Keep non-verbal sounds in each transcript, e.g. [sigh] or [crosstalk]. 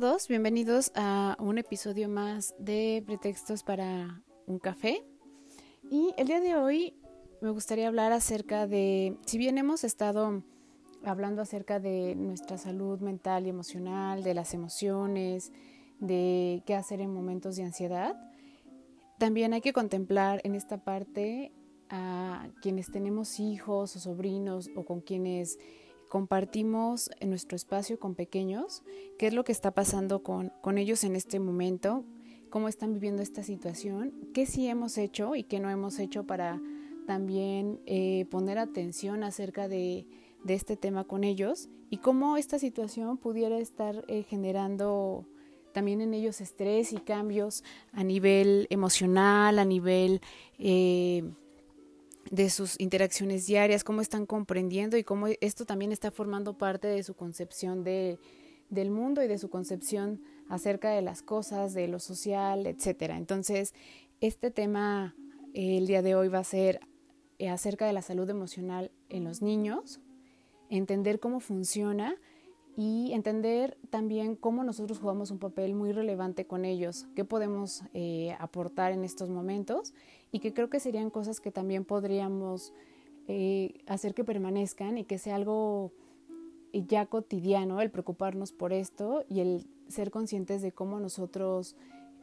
Todos, bienvenidos a un episodio más de Pretextos para un café. Y el día de hoy me gustaría hablar acerca de, si bien hemos estado hablando acerca de nuestra salud mental y emocional, de las emociones, de qué hacer en momentos de ansiedad, también hay que contemplar en esta parte a quienes tenemos hijos o sobrinos o con quienes compartimos en nuestro espacio con pequeños, qué es lo que está pasando con, con ellos en este momento, cómo están viviendo esta situación, qué sí hemos hecho y qué no hemos hecho para también eh, poner atención acerca de, este tema con ellos y cómo esta situación pudiera estar eh, generando también en ellos estrés y cambios a nivel emocional, a nivel eh, de sus interacciones diarias, cómo están comprendiendo y cómo esto también está formando parte de su concepción de, del mundo y de su concepción acerca de las cosas, de lo social, etcétera. Entonces, este tema el día de hoy va a ser eh, acerca de la salud emocional en los niños, entender cómo funciona y entender también cómo nosotros jugamos un papel muy relevante con ellos, qué podemos eh, aportar en estos momentos y que creo que serían cosas que también podríamos eh, hacer que permanezcan y que sea algo ya cotidiano el preocuparnos por esto y el ser conscientes de cómo nosotros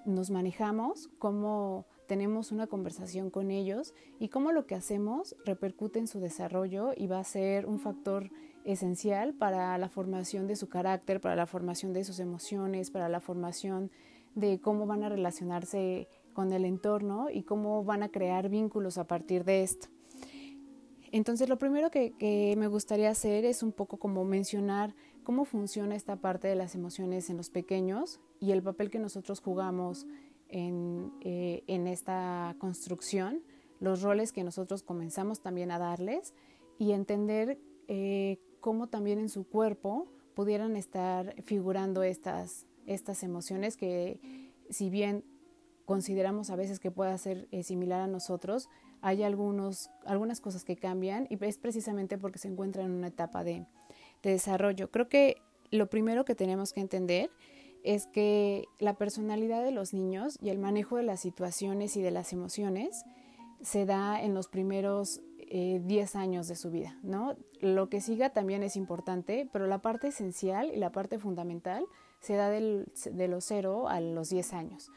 nos manejamos, cómo tenemos una conversación con ellos y cómo lo que hacemos repercute en su desarrollo y va a ser un factor esencial para la formación de su carácter, para la formación de sus emociones, para la formación de cómo van a relacionarse con el entorno y cómo van a crear vínculos a partir de esto. Entonces lo primero que, me gustaría hacer es un poco como mencionar cómo funciona esta parte de las emociones en los pequeños y el papel que nosotros jugamos eh, en, esta construcción, los roles que nosotros comenzamos también a darles y entender eh, cómo también en su cuerpo pudieran estar figurando estas, estas emociones que si bien consideramos a veces que pueda ser eh, similar a nosotros, hay algunos, algunas cosas que cambian y es precisamente porque se encuentran en una etapa de, de desarrollo. Creo que lo primero que tenemos que entender es que la personalidad de los niños y el manejo de las situaciones y de las emociones se da en los primeros 10 eh, años de su vida, ¿no? Lo que siga también es importante, pero la parte esencial y la parte fundamental se da de los 0 a los 10 años.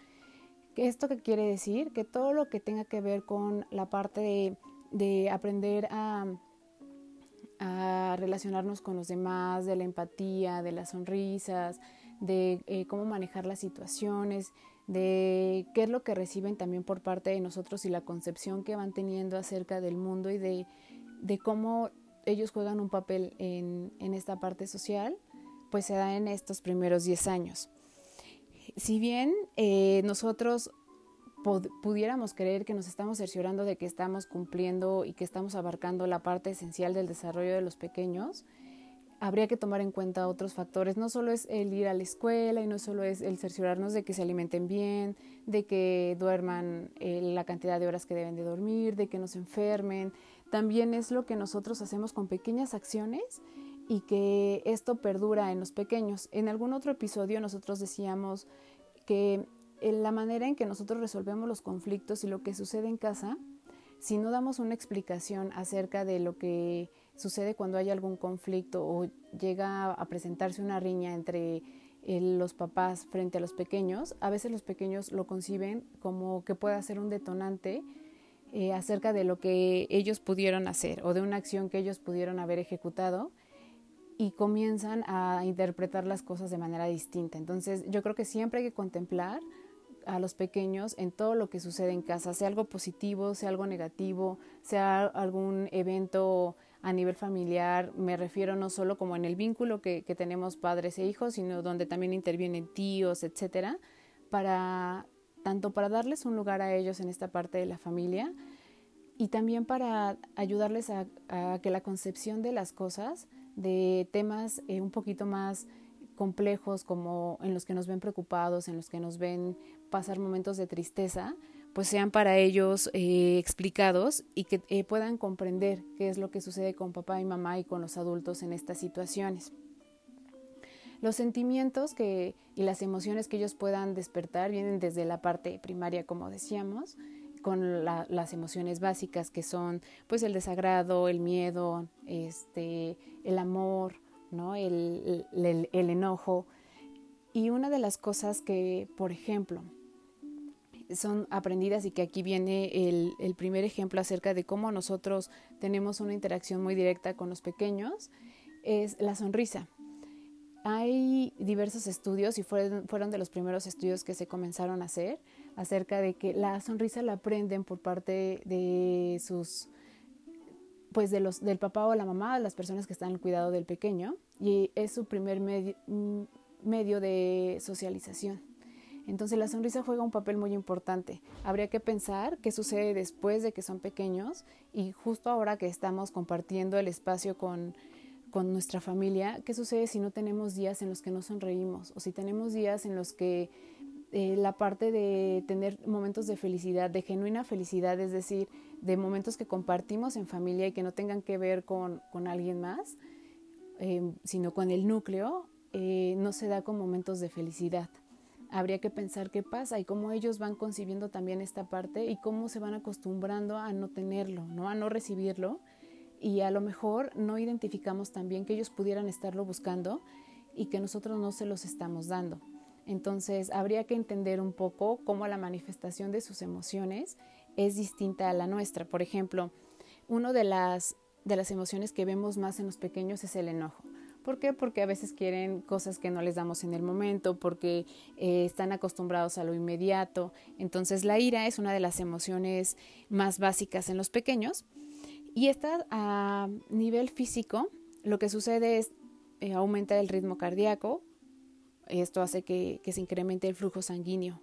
¿Esto qué quiere decir? Que todo lo que tenga que ver con la parte de, aprender a, a relacionarnos con los demás, de la empatía, de las sonrisas, de eh, cómo manejar las situaciones, de qué es lo que reciben también por parte de nosotros y la concepción que van teniendo acerca del mundo y de, cómo ellos juegan un papel en, esta parte social, pues se da en estos primeros 10 años. Si bien eh, nosotros pudiéramos creer que nos estamos cerciorando de que estamos cumpliendo y que estamos abarcando la parte esencial del desarrollo de los pequeños, habría que tomar en cuenta otros factores. No solo es el ir a la escuela y no solo es el cerciorarnos de que se alimenten bien, de que duerman eh, la cantidad de horas que deben de dormir, de que no se enfermen. También es lo que nosotros hacemos con pequeñas acciones y que esto perdura en los pequeños. En algún otro episodio nosotros decíamos que la manera en que nosotros resolvemos los conflictos y lo que sucede en casa, si no damos una explicación acerca de lo que sucede cuando hay algún conflicto o llega a presentarse una riña entre eh, los papás frente a los pequeños, a veces los pequeños lo conciben como que pueda ser un detonante eh, acerca de lo que ellos pudieron hacer o de una acción que ellos pudieron haber ejecutado y comienzan a interpretar las cosas de manera distinta. Entonces yo creo que siempre hay que contemplar a los pequeños en todo lo que sucede en casa, sea algo positivo, sea algo negativo, sea algún evento a nivel familiar, me refiero no solo como en el vínculo que, que tenemos padres e hijos, sino donde también intervienen tíos, etcétera, para tanto para darles un lugar a ellos en esta parte de la familia y también para ayudarles a, que la concepción de las cosas, de temas eh, un poquito más complejos como en los que nos ven preocupados, en los que nos ven pasar momentos de tristeza, pues sean para ellos eh, explicados y que eh, puedan comprender qué es lo que sucede con papá y mamá y con los adultos en estas situaciones. Los sentimientos que, y las emociones que ellos puedan despertar vienen desde la parte primaria, como decíamos, con las emociones básicas que son pues el desagrado, el miedo, este, el amor, ¿no? el, el, enojo. Y una de las cosas que, por ejemplo, son aprendidas y que aquí viene el, primer ejemplo acerca de cómo nosotros tenemos una interacción muy directa con los pequeños, es la sonrisa. Hay diversos estudios y fueron, fueron de los primeros estudios que se comenzaron a hacer acerca de que la sonrisa la aprenden por parte de sus pues de los del papá o la mamá, las personas que están el cuidado del pequeño y es su primer medio, mm, medio de socialización. Entonces la sonrisa juega un papel muy importante. Habría que pensar qué sucede después de que son pequeños y justo ahora que estamos compartiendo el espacio con con nuestra familia, ¿qué sucede si no tenemos días en los que no sonreímos? O si tenemos días en los que eh, la parte de tener momentos de felicidad, de genuina felicidad, es decir, de momentos que compartimos en familia y que no tengan que ver con, con alguien más, em, sino con el núcleo, eh, no se da con momentos de felicidad. Habría que pensar qué pasa y cómo ellos van concibiendo también esta parte y cómo se van acostumbrando a no tenerlo, ¿no? a no recibirlo y a lo mejor no identificamos también que ellos pudieran estarlo buscando y que nosotros no se los estamos dando. Entonces, habría que entender un poco cómo la manifestación de sus emociones es distinta a la nuestra. Por ejemplo, una de las, de las emociones que vemos más en los pequeños es el enojo. ¿Por qué? Porque a veces quieren cosas que no les damos en el momento, porque eh, están acostumbrados a lo inmediato. Entonces la ira es una de las emociones más básicas en los pequeños y esta a nivel físico, lo que sucede es eh, aumenta el ritmo cardíaco, esto hace que, se incremente el flujo sanguíneo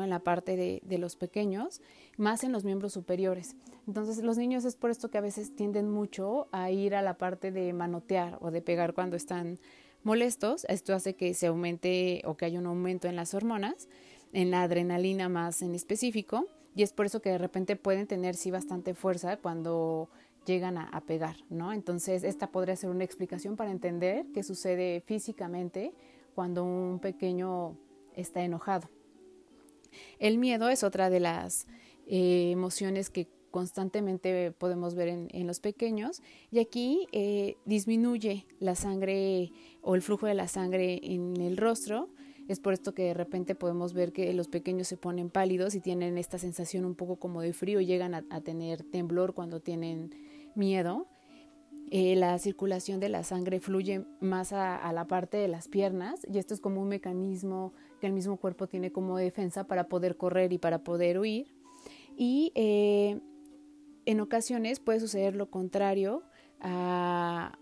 en la parte de, de, los pequeños, más en los miembros superiores. Entonces los niños es por esto que a veces tienden mucho a ir a la parte de manotear o de pegar cuando están molestos. Esto hace que se aumente o que haya un aumento en las hormonas, en la adrenalina más en específico, y es por eso que de repente pueden tener sí bastante fuerza cuando llegan a, pegar, ¿no? Entonces, esta podría ser una explicación para entender qué sucede físicamente cuando un pequeño está enojado. El miedo es otra de las eh, emociones que constantemente podemos ver en, los pequeños y aquí eh, disminuye la sangre o el flujo de la sangre en el rostro. Es por esto que de repente podemos ver que los pequeños se ponen pálidos y tienen esta sensación un poco como de frío, llegan a tener temblor cuando tienen miedo, eh, la circulación de la sangre fluye más a, la parte de las piernas y esto es como un mecanismo que el mismo cuerpo tiene como defensa para poder correr y para poder huir. Y eh, en ocasiones puede suceder lo contrario a,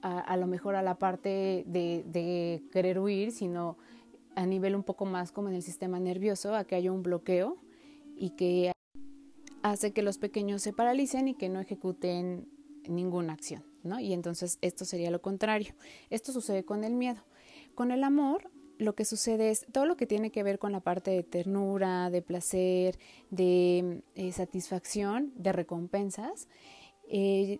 a, lo mejor a la parte de, de, querer huir, sino a nivel un poco más como en el sistema nervioso, a que haya un bloqueo y que hace que los pequeños se paralicen y que no ejecuten ninguna acción, ¿no? Y entonces esto sería lo contrario. Esto sucede con el miedo. Con el amor, lo que sucede es todo lo que tiene que ver con la parte de ternura, de placer, de eh, satisfacción, de recompensas, eh,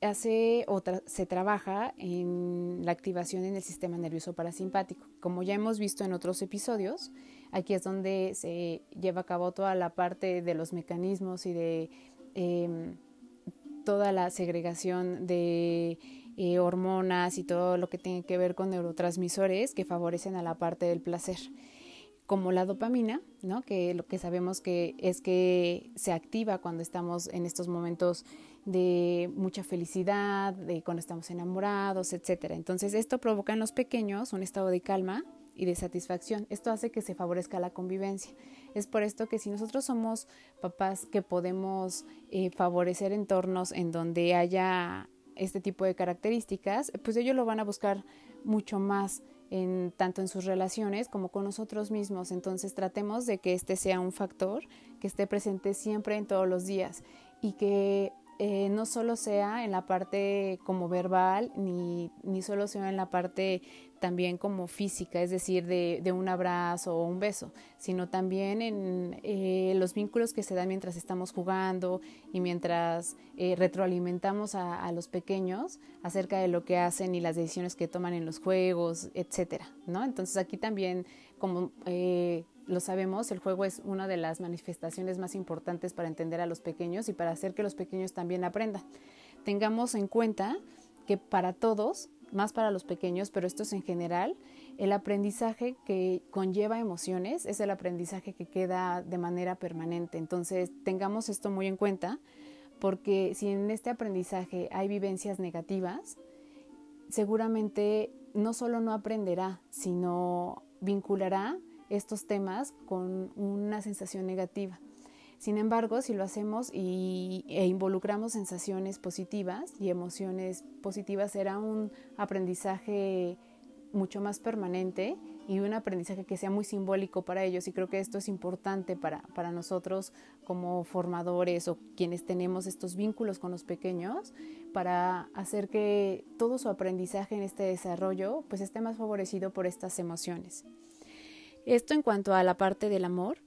hace otra, se trabaja en la activación en el sistema nervioso parasimpático. Como ya hemos visto en otros episodios, Aquí es donde se lleva a cabo toda la parte de los mecanismos y de em, toda la segregación de eh, hormonas y todo lo que tiene que ver con neurotransmisores que favorecen a la parte del placer como la dopamina, ¿no? que lo que sabemos que es que se activa cuando estamos en estos momentos de mucha felicidad, de cuando estamos enamorados, etc. Entonces esto provoca en los pequeños un estado de calma y de satisfacción. Esto hace que se favorezca la convivencia. Es por esto que si nosotros somos papás que podemos eh, favorecer entornos en donde haya este tipo de características, pues ellos lo van a buscar mucho más en, tanto en sus relaciones como con nosotros mismos. Entonces tratemos de que este sea un factor que esté presente siempre en todos los días y que eh, no solo sea en la parte como verbal, ni, ni solo sea en la parte también como física, es decir, de, un abrazo o un beso, sino también en eh, los vínculos que se dan mientras estamos jugando y mientras eh, retroalimentamos a, los pequeños acerca de lo que hacen y las decisiones que toman en los juegos, etcétera, ¿no? Entonces aquí también como lo sabemos, el juego es una de las manifestaciones más importantes para entender a los pequeños y para hacer que los pequeños también aprendan. Tengamos en cuenta que para todos, más para los pequeños, pero esto es en general, el aprendizaje que conlleva emociones es el aprendizaje que queda de manera permanente. Entonces, tengamos esto muy en cuenta, porque si en este aprendizaje hay vivencias negativas, seguramente no solo no aprenderá, sino vinculará estos temas con una sensación negativa. Sin embargo, si lo hacemos y, e involucramos sensaciones positivas y emociones positivas, será un aprendizaje mucho más permanente y un aprendizaje que sea muy simbólico para ellos. Y creo que esto es importante para, para nosotros como formadores o quienes tenemos estos vínculos con los pequeños, para hacer que todo su aprendizaje en este desarrollo pues esté más favorecido por estas emociones. Esto en cuanto a la parte del amor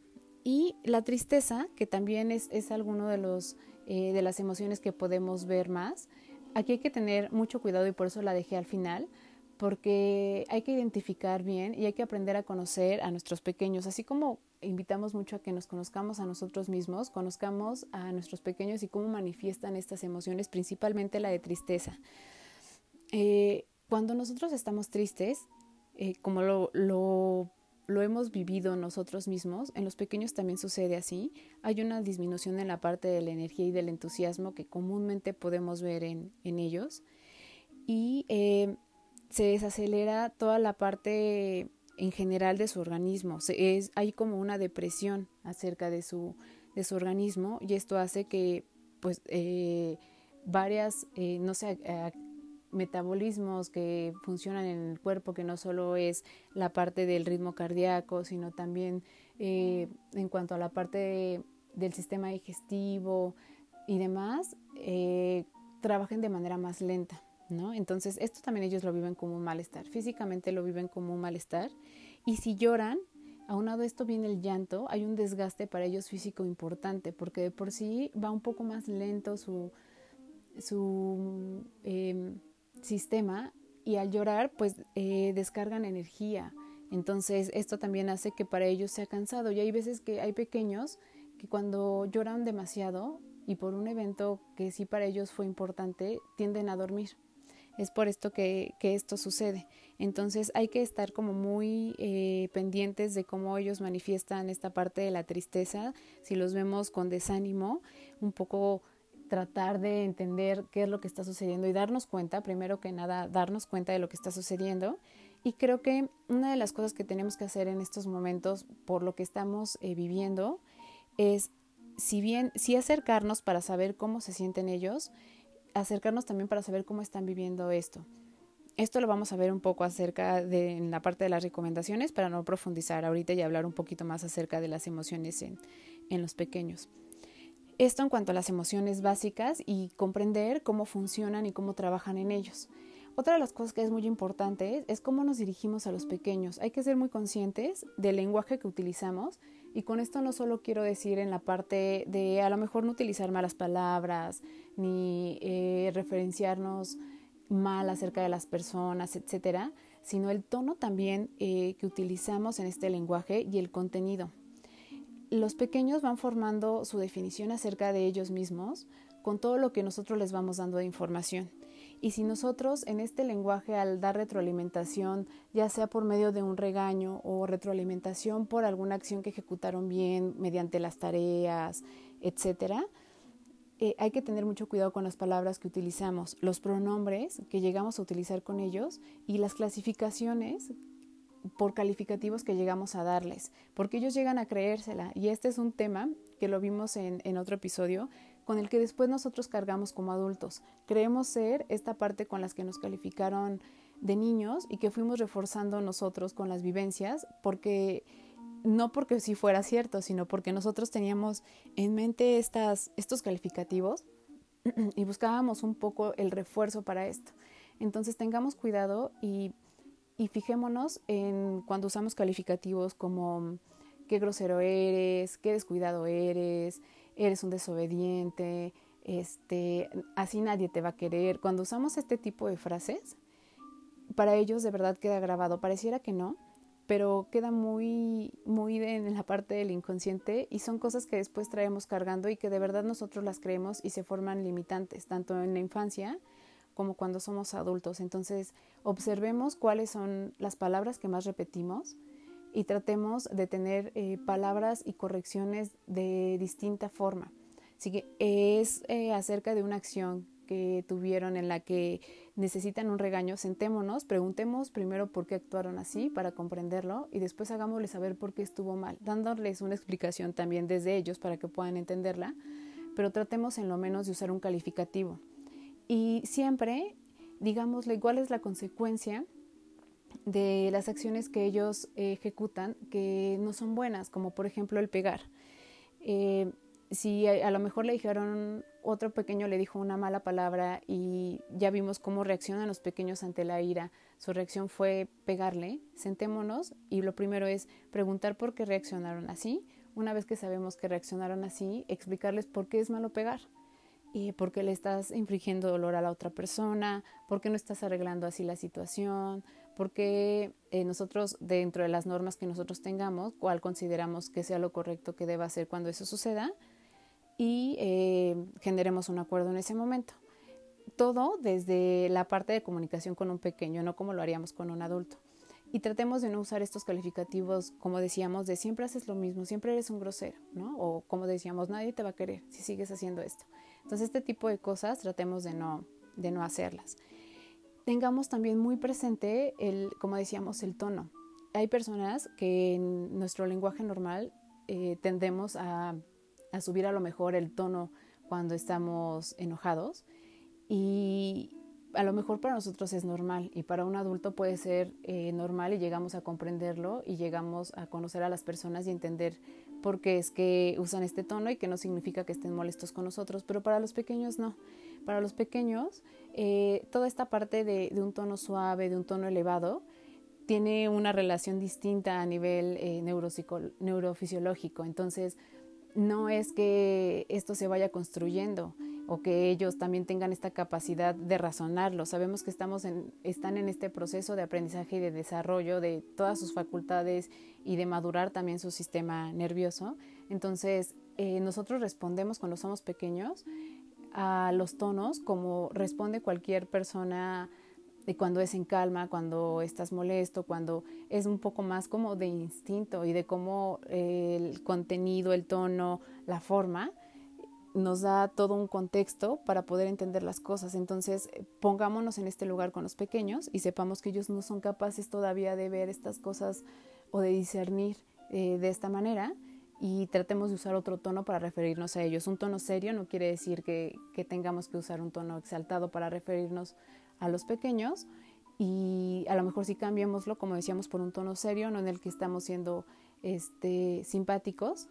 y la tristeza, que también es, es alguno de, los, eh, de las emociones que podemos ver más. Aquí hay que tener mucho cuidado y por eso la dejé al final, porque hay que identificar bien y hay que aprender a conocer a nuestros pequeños, así como invitamos mucho a que nos conozcamos a nosotros mismos, conozcamos a nuestros pequeños y cómo manifiestan estas emociones, principalmente la de tristeza. Eh, cuando nosotros estamos tristes, eh, como lo, lo lo hemos vivido nosotros mismos, en los pequeños también sucede así. Hay una disminución en la parte de la energía y del entusiasmo que comúnmente podemos ver en, en ellos. Y eh, se desacelera toda la parte en general de su organismo. es, hay como una depresión acerca de su, de su organismo y esto hace que pues eh, varias, eh, no sé, metabolismos que funcionan en el cuerpo, que no solo es la parte del ritmo cardíaco, sino también eh, en cuanto a la parte del sistema digestivo y demás, eh, trabajen de manera más lenta. ¿no? Entonces, esto también ellos lo viven como un malestar. Físicamente lo viven como un malestar. Y si lloran, aunado a esto viene el llanto, hay un desgaste para ellos físico importante, porque de por sí va un poco más lento su, su eh, sistema y al llorar pues eh, descargan energía. Entonces esto también hace que para ellos sea cansado y hay veces que hay pequeños que cuando lloran demasiado y por un evento que sí para ellos fue importante tienden a dormir. Es por esto que, que esto sucede. Entonces hay que estar como muy eh, pendientes de cómo ellos manifiestan esta parte de la tristeza. Si los vemos con desánimo, un poco tratar de entender qué es lo que está sucediendo y darnos cuenta, primero que nada, darnos cuenta de lo que está sucediendo. Y creo que una de las cosas que tenemos que hacer en estos momentos por lo que estamos eh, viviendo es, si bien, sí acercarnos para saber cómo se sienten ellos, acercarnos también para saber cómo están viviendo esto. Esto lo vamos a ver un poco acerca de en la parte de las recomendaciones para no profundizar ahorita y hablar un poquito más acerca de las emociones en, en los pequeños. Esto en cuanto a las emociones básicas y comprender cómo funcionan y cómo trabajan en ellos. Otra de las cosas que es muy importante es cómo nos dirigimos a los pequeños. Hay que ser muy conscientes del lenguaje que utilizamos y con esto no solo quiero decir en la parte de a lo mejor no utilizar malas palabras ni eh, referenciarnos mal acerca de las personas, etcétera, sino el tono también eh, que utilizamos en este lenguaje y el contenido los pequeños van formando su definición acerca de ellos mismos con todo lo que nosotros les vamos dando de información. Y si nosotros en este lenguaje al dar retroalimentación, ya sea por medio de un regaño o retroalimentación por alguna acción que ejecutaron bien mediante las tareas, etcétera, eh, hay que tener mucho cuidado con las palabras que utilizamos, los pronombres que llegamos a utilizar con ellos y las clasificaciones por calificativos que llegamos a darles, porque ellos llegan a creérsela. Y este es un tema que lo vimos en, otro episodio, con el que después nosotros cargamos como adultos. Creemos ser esta parte con las que nos calificaron de niños y que fuimos reforzando nosotros con las vivencias, porque no porque sí fuera cierto, sino porque nosotros teníamos en mente estas, estos calificativos [clears throat] y buscábamos un poco el refuerzo para esto. Entonces tengamos cuidado y, y fijémonos en cuando usamos calificativos como qué grosero eres, qué descuidado eres, eres un desobediente, este, así nadie te va a querer. Cuando usamos este tipo de frases, para ellos de verdad queda grabado. Pareciera que no, pero queda muy, muy en la parte del inconsciente y son cosas que después traemos cargando y que de verdad nosotros las creemos y se forman limitantes, tanto en la infancia como cuando somos adultos. Entonces, observemos cuáles son las palabras que más repetimos y tratemos de tener eh, palabras y correcciones de distinta forma. Así que es eh, acerca de una acción que tuvieron en la que necesitan un regaño, sentémonos, preguntemos primero por qué actuaron así para comprenderlo y después hagámosles saber por qué estuvo mal, dándoles una explicación también desde ellos para que puedan entenderla, pero tratemos en lo menos de usar un calificativo. Y siempre, digámosle, cuál es la consecuencia de las acciones que ellos ejecutan que no son buenas, como por ejemplo el pegar. Eh, si a, lo mejor le dijeron, otro pequeño le dijo una mala palabra y ya vimos cómo reaccionan los pequeños ante la ira, su reacción fue pegarle, sentémonos y lo primero es preguntar por qué reaccionaron así. Una vez que sabemos que reaccionaron así, explicarles por qué es malo pegar. Y por qué le estás infligiendo dolor a la otra persona, por qué no estás arreglando así la situación, por qué eh, nosotros, dentro de las normas que nosotros tengamos, cuál consideramos que sea lo correcto que deba hacer cuando eso suceda, y eh, generemos un acuerdo en ese momento. Todo desde la parte de comunicación con un pequeño, no como lo haríamos con un adulto. Y tratemos de no usar estos calificativos, como decíamos, de siempre haces lo mismo, siempre eres un grosero, ¿no? O como decíamos, nadie te va a querer si sigues haciendo esto. Entonces, este tipo de cosas tratemos de no, de no hacerlas. Tengamos también muy presente, el, como decíamos, el tono. Hay personas que en nuestro lenguaje normal eh, tendemos a a subir a lo mejor el tono cuando estamos enojados y a lo mejor para nosotros es normal y para un adulto puede ser eh, normal y llegamos a comprenderlo y llegamos a conocer a las personas y entender por qué es que usan este tono y que no significa que estén molestos con nosotros, pero para los pequeños no. Para los pequeños, eh, toda esta parte de, un tono suave, de un tono elevado, tiene una relación distinta a nivel eh, neurofisiológico. Entonces, no es que esto se vaya construyendo o que ellos también tengan esta capacidad de razonarlo. Sabemos que estamos en, están en este proceso de aprendizaje y de desarrollo de todas sus facultades y de madurar también su sistema nervioso. Entonces, eh, nosotros respondemos cuando somos pequeños a los tonos como responde cualquier persona de cuando es en calma, cuando estás molesto, cuando es un poco más como de instinto y de cómo el contenido, el tono, la forma nos da todo un contexto para poder entender las cosas. Entonces, pongámonos en este lugar con los pequeños y sepamos que ellos no son capaces todavía de ver estas cosas o de discernir eh, de esta manera y tratemos de usar otro tono para referirnos a ellos. Un tono serio no quiere decir que, tengamos que usar un tono exaltado para referirnos a los pequeños y a lo mejor si cambiémoslo, como decíamos, por un tono serio, no en el que estamos siendo este, simpáticos,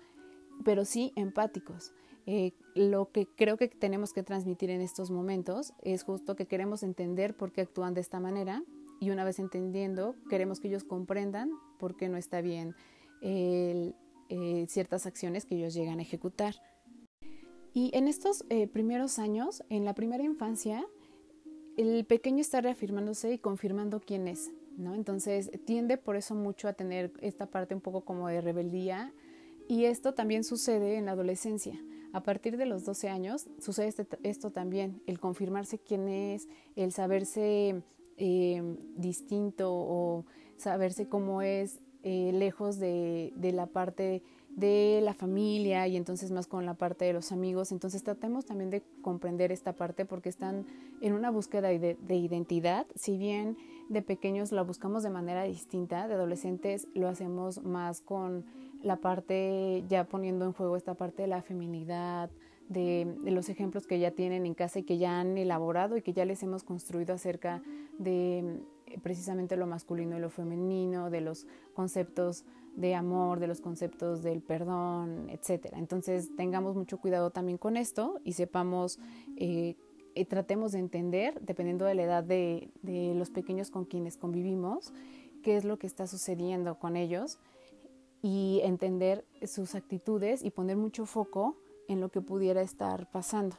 pero sí empáticos. Eh, lo que creo que tenemos que transmitir en estos momentos es justo que queremos entender por qué actúan de esta manera y una vez entendiendo, queremos que ellos comprendan por qué no está bien eh, ciertas acciones que ellos llegan a ejecutar. Y en estos eh, primeros años, en la primera infancia, el pequeño está reafirmándose y confirmando quién es, ¿no? Entonces tiende por eso mucho a tener esta parte un poco como de rebeldía y esto también sucede en la adolescencia. A partir de los 12 años sucede este, esto también, el confirmarse quién es, el saberse eh, distinto o saberse cómo es eh, lejos de, de la parte de la familia y entonces más con la parte de los amigos. Entonces tratemos también de comprender esta parte porque están en una búsqueda de, identidad. Si bien de pequeños la buscamos de manera distinta, de adolescentes lo hacemos más con la parte, ya poniendo en juego esta parte de la feminidad, de, los ejemplos que ya tienen en casa y que ya han elaborado y que ya les hemos construido acerca de eh, precisamente lo masculino y lo femenino, de los conceptos de amor, de los conceptos del perdón, etcétera. Entonces tengamos mucho cuidado también con esto y sepamos, eh, y tratemos de entender, dependiendo de la edad de, de los pequeños con quienes convivimos, qué es lo que está sucediendo con ellos y entender sus actitudes y poner mucho foco en lo que pudiera estar pasando.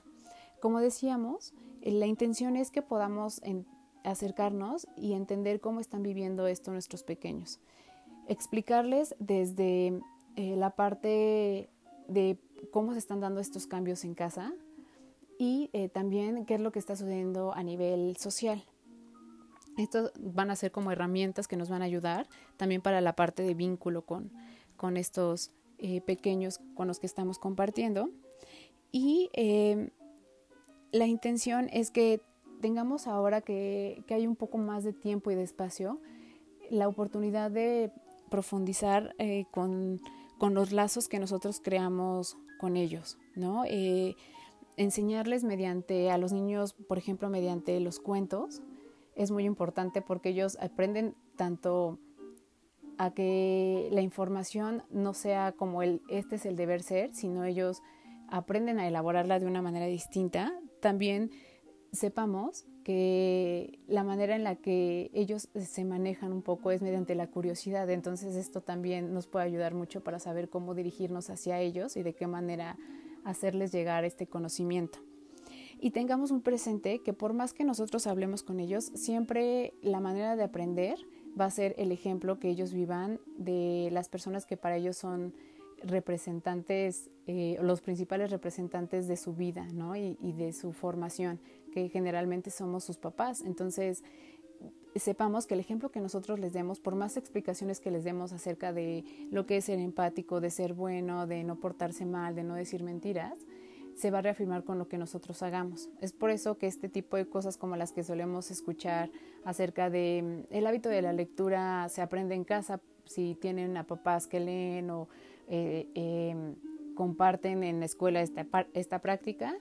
Como decíamos, eh, la intención es que podamos acercarnos y entender cómo están viviendo esto nuestros pequeños. Explicarles desde eh, la parte de cómo se están dando estos cambios en casa y eh, también qué es lo que está sucediendo a nivel social. Estos van a ser como herramientas que nos van a ayudar también para la parte de vínculo con, con estos eh, pequeños con los que estamos compartiendo. Y em, la intención es que tengamos ahora que, que, hay un poco más de tiempo y de espacio, la oportunidad de profundizar eh, con, con, los lazos que nosotros creamos con ellos, ¿no? Eh, enseñarles mediante a los niños, por ejemplo, mediante los cuentos, es muy importante porque ellos aprenden tanto a que la información no sea como el este es el deber ser, sino ellos aprenden a elaborarla de una manera distinta. También sepamos que la manera en la que ellos se manejan un poco es mediante la curiosidad, entonces esto también nos puede ayudar mucho para saber cómo dirigirnos hacia ellos y de qué manera hacerles llegar este conocimiento. Y tengamos un presente que por más que nosotros hablemos con ellos, siempre la manera de aprender va a ser el ejemplo que ellos vivan de las personas que para ellos son representantes, eh, los principales representantes de su vida ¿no? y, de su formación, que generalmente somos sus papás. Entonces, sepamos que el ejemplo que nosotros les demos, por más explicaciones que les demos acerca de lo que es ser empático, de ser bueno, de no portarse mal, de no decir mentiras, se va a reafirmar con lo que nosotros hagamos. Es por eso que este tipo de cosas como las que solemos escuchar acerca de mm, el hábito de la lectura se aprende en casa si tienen a papás que leen o eh, em, comparten en la escuela esta, esta práctica,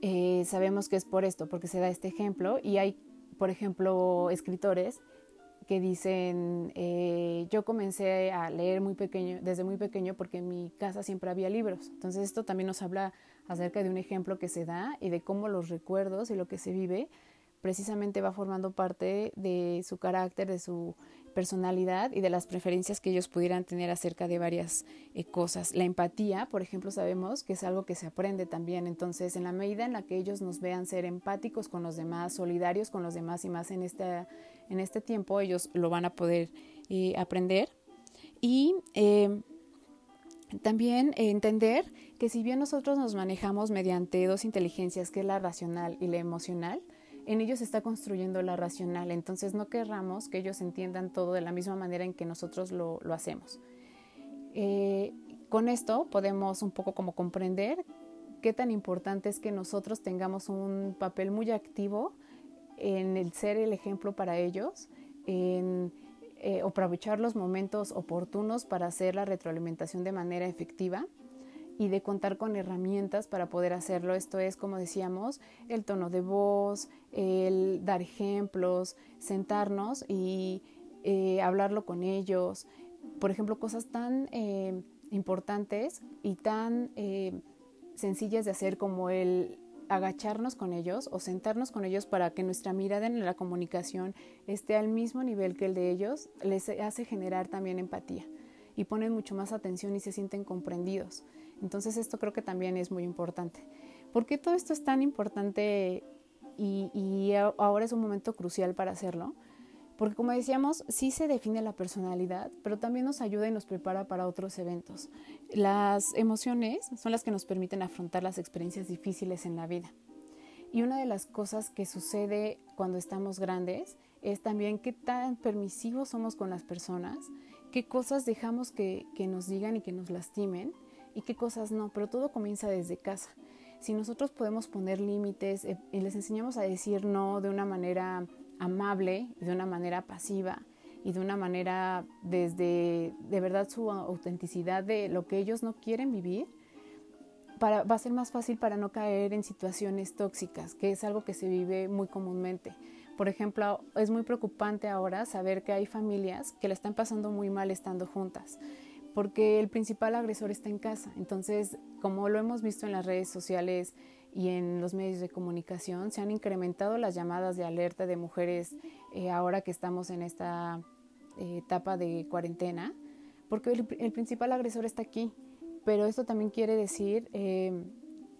eh, sabemos que es por esto, porque se da este ejemplo y hay, por ejemplo, escritores que dicen, eh, yo comencé a leer muy pequeño, desde muy pequeño porque en mi casa siempre había libros. Entonces esto también nos habla acerca de un ejemplo que se da y de cómo los recuerdos y lo que se vive precisamente va formando parte de su carácter, de su personalidad y de las preferencias que ellos pudieran tener acerca de varias eh, cosas. La empatía, por ejemplo, sabemos que es algo que se aprende también. Entonces, en la medida en la que ellos nos vean ser empáticos con los demás, solidarios con los demás y más en este, en este tiempo, ellos lo van a poder eh, aprender. Y eh, también entender que si bien nosotros nos manejamos mediante dos inteligencias, que es la racional y la emocional, en ellos está construyendo la racional, entonces no querramos que ellos entiendan todo de la misma manera en que nosotros lo, hacemos. Eh, con esto podemos un poco como comprender qué tan importante es que nosotros tengamos un papel muy activo en el ser el ejemplo para ellos, en eh, aprovechar los momentos oportunos para hacer la retroalimentación de manera efectiva y de contar con herramientas para poder hacerlo. Esto es, como decíamos, el tono de voz, el dar ejemplos, sentarnos y eh, hablarlo con ellos. Por ejemplo, cosas tan eh, importantes y tan eh, sencillas de hacer como el agacharnos con ellos o sentarnos con ellos para que nuestra mirada en la comunicación esté al mismo nivel que el de ellos, les hace generar también empatía y ponen mucho más atención y se sienten comprendidos. Entonces esto creo que también es muy importante. ¿Por qué todo esto es tan importante y, ahora es un momento crucial para hacerlo? Porque como decíamos, sí se define la personalidad, pero también nos ayuda y nos prepara para otros eventos. Las emociones son las que nos permiten afrontar las experiencias difíciles en la vida. Y una de las cosas que sucede cuando estamos grandes es también qué tan permisivos somos con las personas, qué cosas dejamos que nos digan y que nos lastimen y qué cosas no, pero todo comienza desde casa. Si nosotros podemos poner límites eh, y les enseñamos a decir no de una manera amable de una manera pasiva y de una manera desde de verdad su autenticidad de lo que ellos no quieren vivir, para, va a ser más fácil para no caer en situaciones tóxicas, que es algo que se vive muy comúnmente. Por ejemplo, es muy preocupante ahora saber que hay familias que la están pasando muy mal estando juntas, porque el principal agresor está en casa. Entonces, como lo hemos visto en las redes sociales y en los medios de comunicación, se han incrementado las llamadas de alerta de mujeres eh, ahora que estamos en esta eh, etapa de cuarentena, porque el principal agresor está aquí pero esto también quiere decir eh,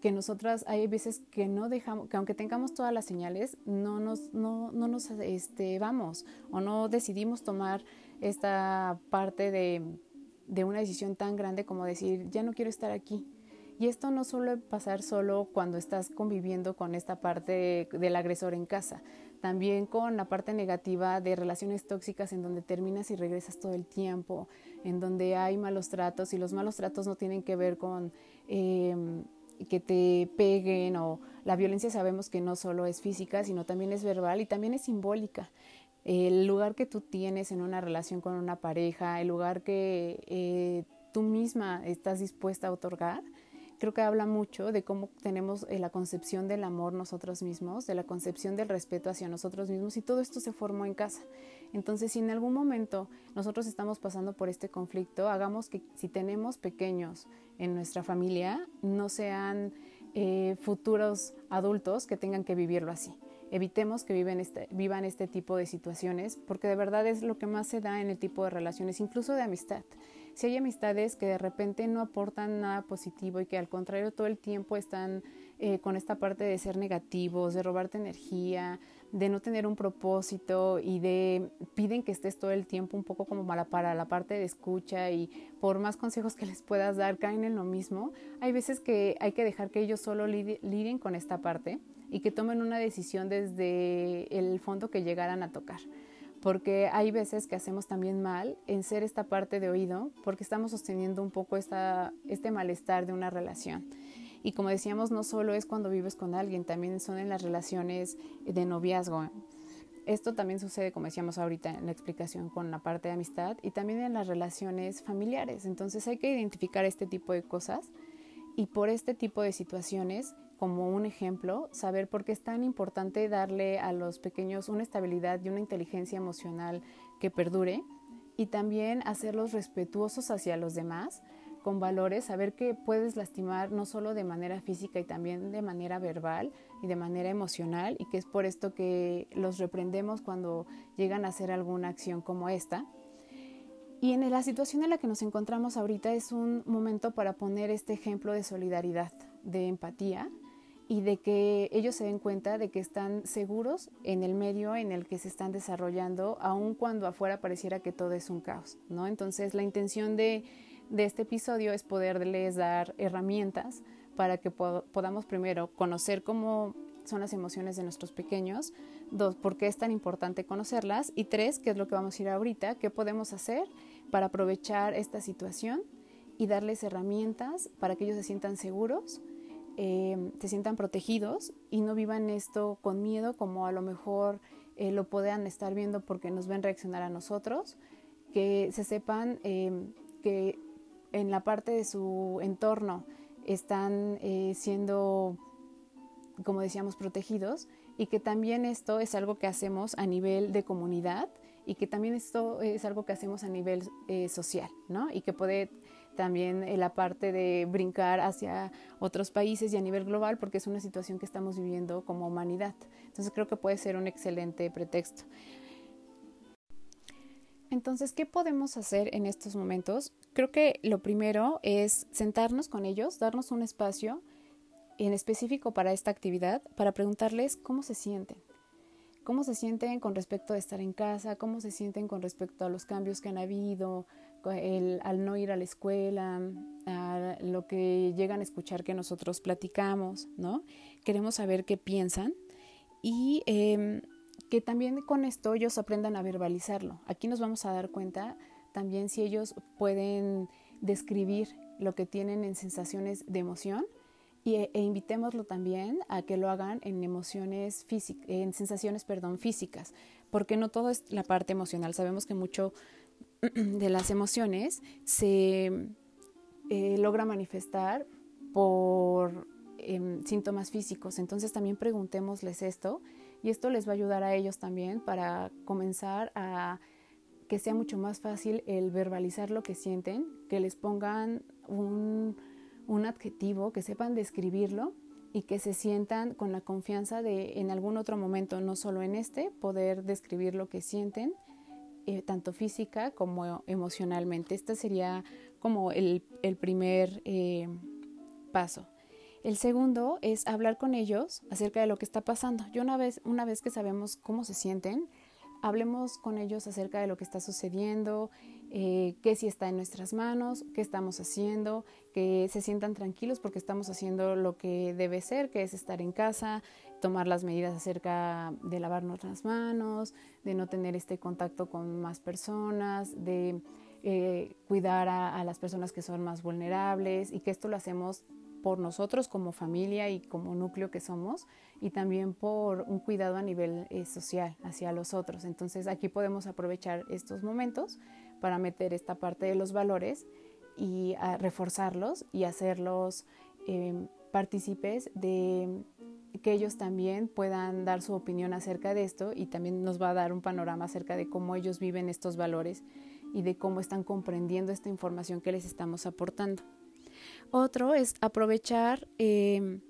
que nosotras hay veces que no dejamos, que aunque tengamos todas las señales, no nos, no, no nos este, vamos o no decidimos tomar esta parte de, de una decisión tan grande como decir, ya no quiero estar aquí. Y esto no suele pasar solo cuando estás conviviendo con esta parte del agresor en casa, también con la parte negativa de relaciones tóxicas en donde terminas y regresas todo el tiempo, en donde hay malos tratos y los malos tratos no tienen que ver con em, que te peguen o la violencia sabemos que no solo es física, sino también es verbal y también es simbólica. El lugar que tú tienes en una relación con una pareja, el lugar que eh, tú misma estás dispuesta a otorgar, creo que habla mucho de cómo tenemos eh, la concepción del amor nosotros mismos, de la concepción del respeto hacia nosotros mismos y todo esto se formó en casa. Entonces, si en algún momento nosotros estamos pasando por este conflicto, hagamos que si tenemos pequeños en nuestra familia, no sean eh, futuros adultos que tengan que vivirlo así. Evitemos que viven este, vivan este tipo de situaciones porque de verdad es lo que más se da en el tipo de relaciones, incluso de amistad. Si hay amistades que de repente no aportan nada positivo y que al contrario todo el tiempo están eh, con esta parte de ser negativos, de robarte energía, de no tener un propósito y de piden que estés todo el tiempo un poco como para, para la parte de escucha y por más consejos que les puedas dar caen en lo mismo. Hay veces que hay que dejar que ellos solo liden con esta parte y que tomen una decisión desde el fondo que llegaran a tocar porque hay veces que hacemos también mal en ser esta parte de oído, porque estamos sosteniendo un poco esta, este malestar de una relación. Y como decíamos, no solo es cuando vives con alguien, también son en las relaciones de noviazgo. Esto también sucede, como decíamos ahorita en la explicación, con la parte de amistad y también en las relaciones familiares. Entonces hay que identificar este tipo de cosas y por este tipo de situaciones como un ejemplo, saber por qué es tan importante darle a los pequeños una estabilidad y una inteligencia emocional que perdure y también hacerlos respetuosos hacia los demás con valores, saber que puedes lastimar no solo de manera física y también de manera verbal y de manera emocional y que es por esto que los reprendemos cuando llegan a hacer alguna acción como esta. Y en la situación en la que nos encontramos ahorita es un momento para poner este ejemplo de solidaridad, de empatía y de que ellos se den cuenta de que están seguros en el medio en el que se están desarrollando, aun cuando afuera pareciera que todo es un caos, ¿no? Entonces la intención de, este episodio es poderles dar herramientas para que podamos primero conocer cómo son las emociones de nuestros pequeños, dos, por qué es tan importante conocerlas y tres, qué es lo que vamos a ir ahorita, qué podemos hacer para aprovechar esta situación y darles herramientas para que ellos se sientan seguros eh, se sientan protegidos y no vivan esto con miedo como a lo mejor eh, lo puedan estar viendo porque nos ven reaccionar a nosotros, que se sepan eh, que en la parte de su entorno están siendo, como decíamos, protegidos y que también esto es algo que hacemos a nivel de comunidad y que también esto es algo que hacemos a nivel social, ¿no? Y que puede también en la parte de brincar hacia otros países y a nivel global, porque es una situación que estamos viviendo como humanidad. Entonces creo que puede ser un excelente pretexto. Entonces, ¿qué podemos hacer en estos momentos? Creo que lo primero es sentarnos con ellos, darnos un espacio en específico para esta actividad, para preguntarles cómo se sienten. ¿Cómo se sienten con respecto a estar en casa? ¿Cómo se sienten con respecto a los cambios que han habido? Al no ir a la escuela, a lo que llegan a escuchar que nosotros platicamos, ¿no? Queremos saber qué piensan y em, que también con esto ellos aprendan a verbalizarlo. Aquí nos vamos a dar cuenta también si ellos pueden describir lo que tienen en sensaciones de emoción y, e, invitémoslo también a que lo hagan en emociones físicas, en sensaciones, perdón, físicas, porque no todo es la parte emocional. Sabemos que mucho [clears throat] de las emociones se eh, logra manifestar por em, síntomas físicos. Entonces también preguntémosles esto y esto les va a ayudar a ellos también para comenzar a que sea mucho más fácil el verbalizar lo que sienten, que les pongan un, un adjetivo, que sepan describirlo y que se sientan con la confianza de en algún otro momento, no solo en este, poder describir lo que sienten, eh, tanto física como emocionalmente. Este sería como el, el primer eh, paso. El segundo es hablar con ellos acerca de lo que está pasando. Yo una vez, una vez que sabemos cómo se sienten, hablemos con ellos acerca de lo que está sucediendo, eh, qué si está en nuestras manos, qué estamos haciendo, que se sientan tranquilos porque estamos haciendo lo que debe ser, que es estar en casa, tomar las medidas acerca de lavarnos las manos, de no tener este contacto con más personas, de eh, cuidar a, las personas que son más vulnerables y que esto lo hacemos por nosotros como familia y como núcleo que somos y también por un cuidado a nivel eh, social hacia los otros. Entonces aquí podemos aprovechar estos momentos para meter esta parte de los valores y reforzarlos y hacerlos em, partícipes de que ellos también puedan dar su opinión acerca de esto y también nos va a dar un panorama acerca de cómo ellos viven estos valores y de cómo están comprendiendo esta información que les estamos aportando. Otro es aprovechar em,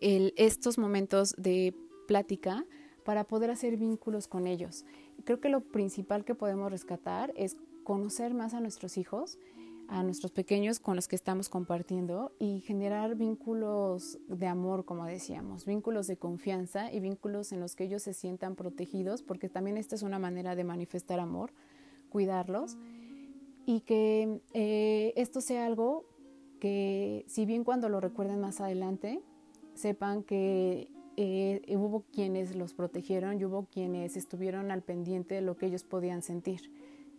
estos momentos de plática para poder hacer vínculos con ellos. Creo que lo principal que podemos rescatar es conocer más a nuestros hijos, a nuestros pequeños con los que estamos compartiendo y generar vínculos de amor, como decíamos, vínculos de confianza y vínculos en los que ellos se sientan protegidos, porque también esta es una manera de manifestar amor, cuidarlos y que eh, esto sea algo que si bien cuando lo recuerden más adelante, sepan que eh, hubo quienes los protegieron y hubo quienes estuvieron al pendiente de lo que ellos podían sentir.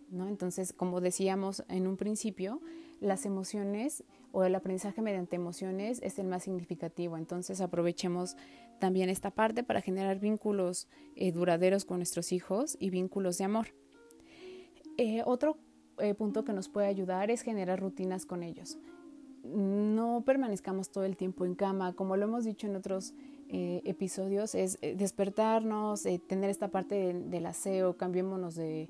¿No? Entonces, como decíamos en un principio, las emociones o el aprendizaje mediante emociones es el más significativo. Entonces, aprovechemos también esta parte para generar vínculos eh, duraderos con nuestros hijos y vínculos de amor. Eh, otro punto que nos puede ayudar es generar rutinas con ellos. No permanezcamos todo el tiempo en cama, como lo hemos dicho en otros eh, episodios es eh, despertarnos, eh, tener esta parte del, aseo, cambiémonos de,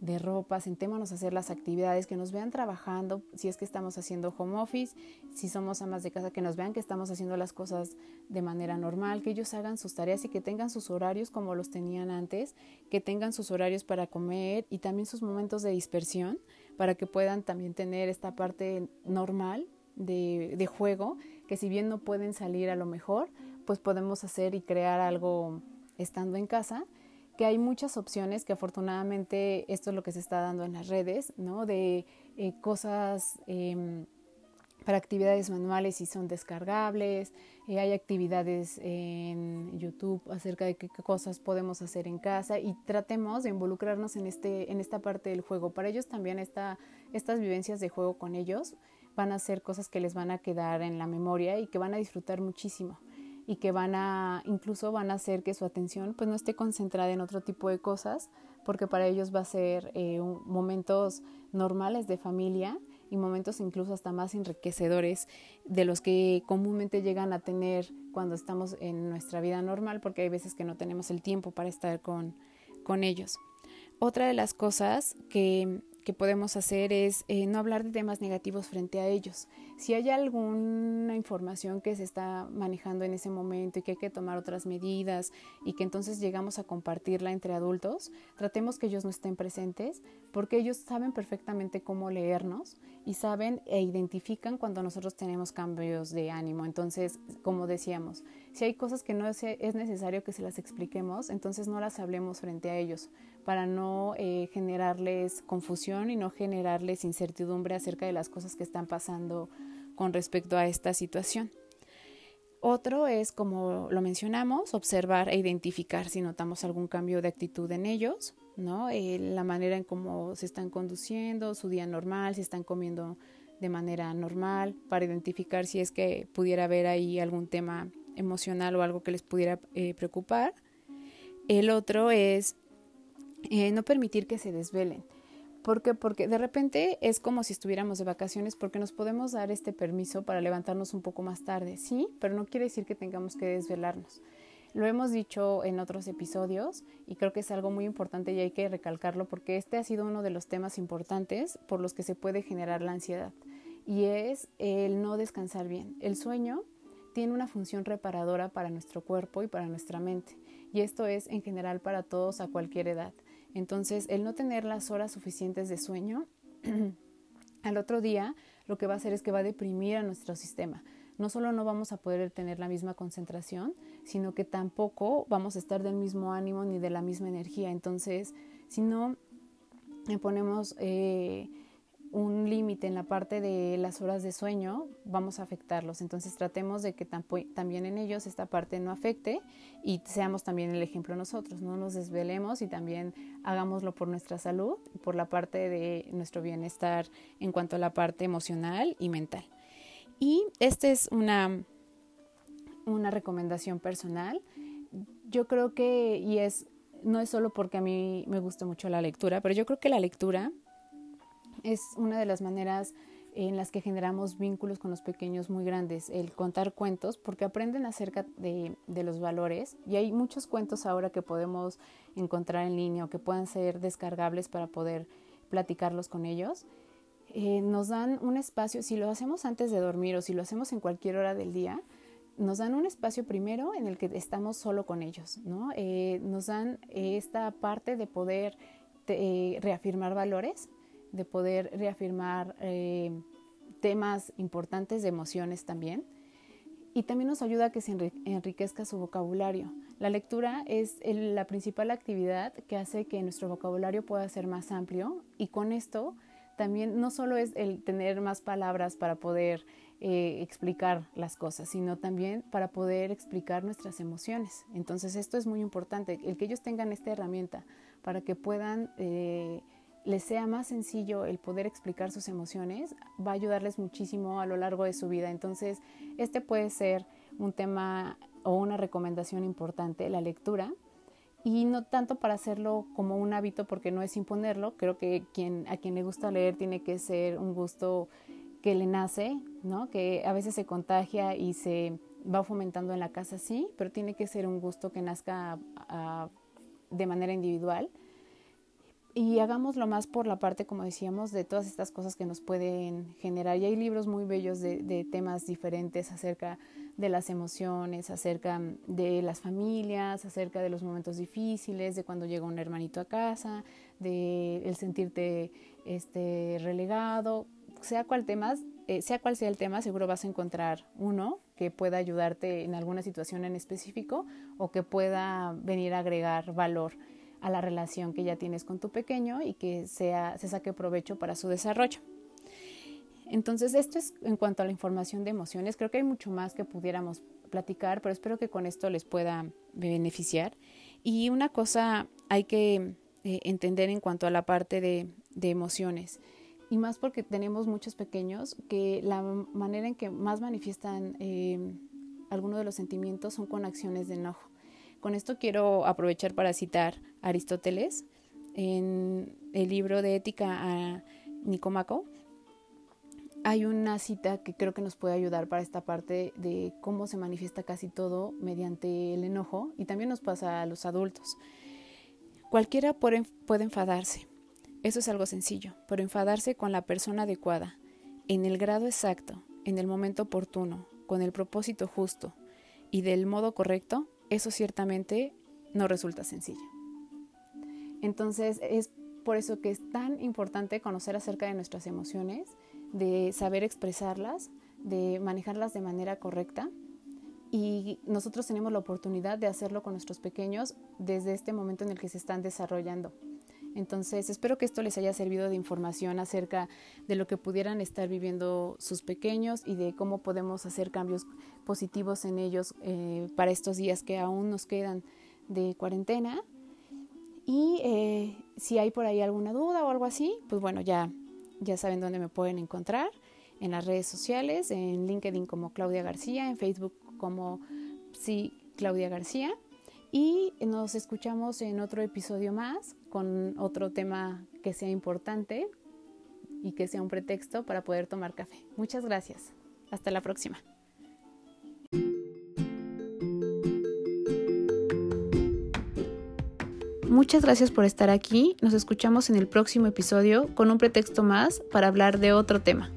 de, ropa, sentémonos a hacer las actividades, que nos vean trabajando, si es que estamos haciendo home office, si somos amas de casa, que nos vean que estamos haciendo las cosas de manera normal, que ellos hagan sus tareas y que tengan sus horarios como los tenían antes, que tengan sus horarios para comer y también sus momentos de dispersión, para que puedan también tener esta parte normal de, de juego, que si bien no pueden salir a lo mejor, pues podemos hacer y crear algo estando en casa, que hay muchas opciones que afortunadamente esto es lo que se está dando en las redes, ¿no? De eh, cosas em, para actividades manuales y son descargables, eh, hay actividades en YouTube acerca de qué, cosas podemos hacer en casa y tratemos de involucrarnos en, este, en esta parte del juego. Para ellos también esta, estas vivencias de juego con ellos van a ser cosas que les van a quedar en la memoria y que van a disfrutar muchísimo y que van a, incluso van a hacer que su atención pues no esté concentrada en otro tipo de cosas, porque para ellos va a ser eh, momentos normales de familia y momentos incluso hasta más enriquecedores de los que comúnmente llegan a tener cuando estamos en nuestra vida normal, porque hay veces que no tenemos el tiempo para estar con, con ellos. Otra de las cosas que que podemos hacer es eh, no hablar de temas negativos frente a ellos. Si hay alguna información que se está manejando en ese momento y que hay que tomar otras medidas y que entonces llegamos a compartirla entre adultos, tratemos que ellos no estén presentes porque ellos saben perfectamente cómo leernos y saben e identifican cuando nosotros tenemos cambios de ánimo. Entonces, como decíamos, si hay cosas que no es, necesario que se las expliquemos, entonces no las hablemos frente a ellos para no eh, generarles confusión y no generarles incertidumbre acerca de las cosas que están pasando con respecto a esta situación. Otro es, como lo mencionamos, observar e identificar si notamos algún cambio de actitud en ellos, ¿no? Eh, la manera en cómo se están conduciendo, su día normal, si están comiendo de manera normal, para identificar si es que pudiera haber ahí algún tema emocional o algo que les pudiera eh, preocupar. El otro es eh, no permitir que se desvelen. ¿Por qué? Porque de repente es como si estuviéramos de vacaciones porque nos podemos dar este permiso para levantarnos un poco más tarde, sí, pero no quiere decir que tengamos que desvelarnos. Lo hemos dicho en otros episodios y creo que es algo muy importante y hay que recalcarlo porque este ha sido uno de los temas importantes por los que se puede generar la ansiedad y es el no descansar bien. El sueño tiene una función reparadora para nuestro cuerpo y para nuestra mente y esto es en general para todos a cualquier edad. Entonces, el no tener las horas suficientes de sueño [clears throat] al otro día lo que va a hacer es que va a deprimir a nuestro sistema. No solo no vamos a poder tener la misma concentración, sino que tampoco vamos a estar del mismo ánimo ni de la misma energía. Entonces, si no ponemos eh, un límite en la parte de las horas de sueño, vamos a afectarlos. Entonces tratemos de que también en ellos esta parte no afecte y seamos también el ejemplo nosotros, no nos desvelemos y también hagámoslo por nuestra salud por la parte de nuestro bienestar en cuanto a la parte emocional y mental. Y esta es una, una recomendación personal. Yo creo que, y es, no es solo porque a mí me gusta mucho la lectura, pero yo creo que la lectura es una de las maneras en las que generamos vínculos con los pequeños muy grandes, el contar cuentos, porque aprenden acerca de, los valores y hay muchos cuentos ahora que podemos encontrar en línea o que puedan ser descargables para poder platicarlos con ellos. Eh, nos dan un espacio, si lo hacemos antes de dormir o si lo hacemos en cualquier hora del día, nos dan un espacio primero en el que estamos solo con ellos, ¿no? Eh, nos dan esta parte de poder eh, reafirmar valores de poder reafirmar eh, temas importantes de emociones también. Y también nos ayuda a que se enriquezca su vocabulario. La lectura es la principal actividad que hace que nuestro vocabulario pueda ser más amplio y con esto también no solo es el tener más palabras para poder eh, explicar las cosas, sino también para poder explicar nuestras emociones. Entonces esto es muy importante, el que ellos tengan esta herramienta para que puedan eh, les sea más sencillo el poder explicar sus emociones, va a ayudarles muchísimo a lo largo de su vida. Entonces, este puede ser un tema o una recomendación importante, la lectura, y no tanto para hacerlo como un hábito porque no es imponerlo, creo que quien, a quien le gusta leer tiene que ser un gusto que le nace, ¿no? que a veces se contagia y se va fomentando en la casa, sí, pero tiene que ser un gusto que nazca de manera individual y hagámoslo más por la parte, como decíamos, de todas estas cosas que nos pueden generar. Y hay libros muy bellos de, temas diferentes acerca de las emociones, acerca de las familias, acerca de los momentos difíciles, de cuando llega un hermanito a casa, de el sentirte este, relegado, sea cual temas, eh, sea cual sea el tema, seguro vas a encontrar uno que pueda ayudarte en alguna situación en específico o que pueda venir a agregar valor a la relación que ya tienes con tu pequeño y que sea, se saque provecho para su desarrollo. Entonces, esto es en cuanto a la información de emociones. Creo que hay mucho más que pudiéramos platicar, pero espero que con esto les pueda beneficiar. Y una cosa hay que eh, entender en cuanto a la parte de, emociones, y más porque tenemos muchos pequeños que la manera en que más manifiestan eh, algunos de los sentimientos son con acciones de enojo. Con esto quiero aprovechar para citar a Aristóteles en el libro de Ética a Nicomaco. Hay una cita que creo que nos puede ayudar para esta parte de cómo se manifiesta casi todo mediante el enojo y también nos pasa a los adultos. Cualquiera puede enfadarse, eso es algo sencillo, pero enfadarse con la persona adecuada, en el grado exacto, en el momento oportuno, con el propósito justo y del modo correcto, eso ciertamente no resulta sencillo. Entonces es por eso que es tan importante conocer acerca de nuestras emociones, de saber expresarlas, de manejarlas de manera correcta. Y nosotros tenemos la oportunidad de hacerlo con nuestros pequeños desde este momento en el que se están desarrollando. Entonces, espero que esto les haya servido de información acerca de lo que pudieran estar viviendo sus pequeños y de cómo podemos hacer cambios positivos en ellos eh, para estos días que aún nos quedan de cuarentena. Y eh, si hay por ahí alguna duda o algo así, pues bueno, ya, ya saben dónde me pueden encontrar en las redes sociales, en LinkedIn como Claudia García, en Facebook como sí Claudia García y nos escuchamos en otro episodio más con otro tema que sea importante y que sea un pretexto para poder tomar café. Muchas gracias. Hasta la próxima. Muchas gracias por estar aquí. Nos escuchamos en el próximo episodio con un pretexto más para hablar de otro tema.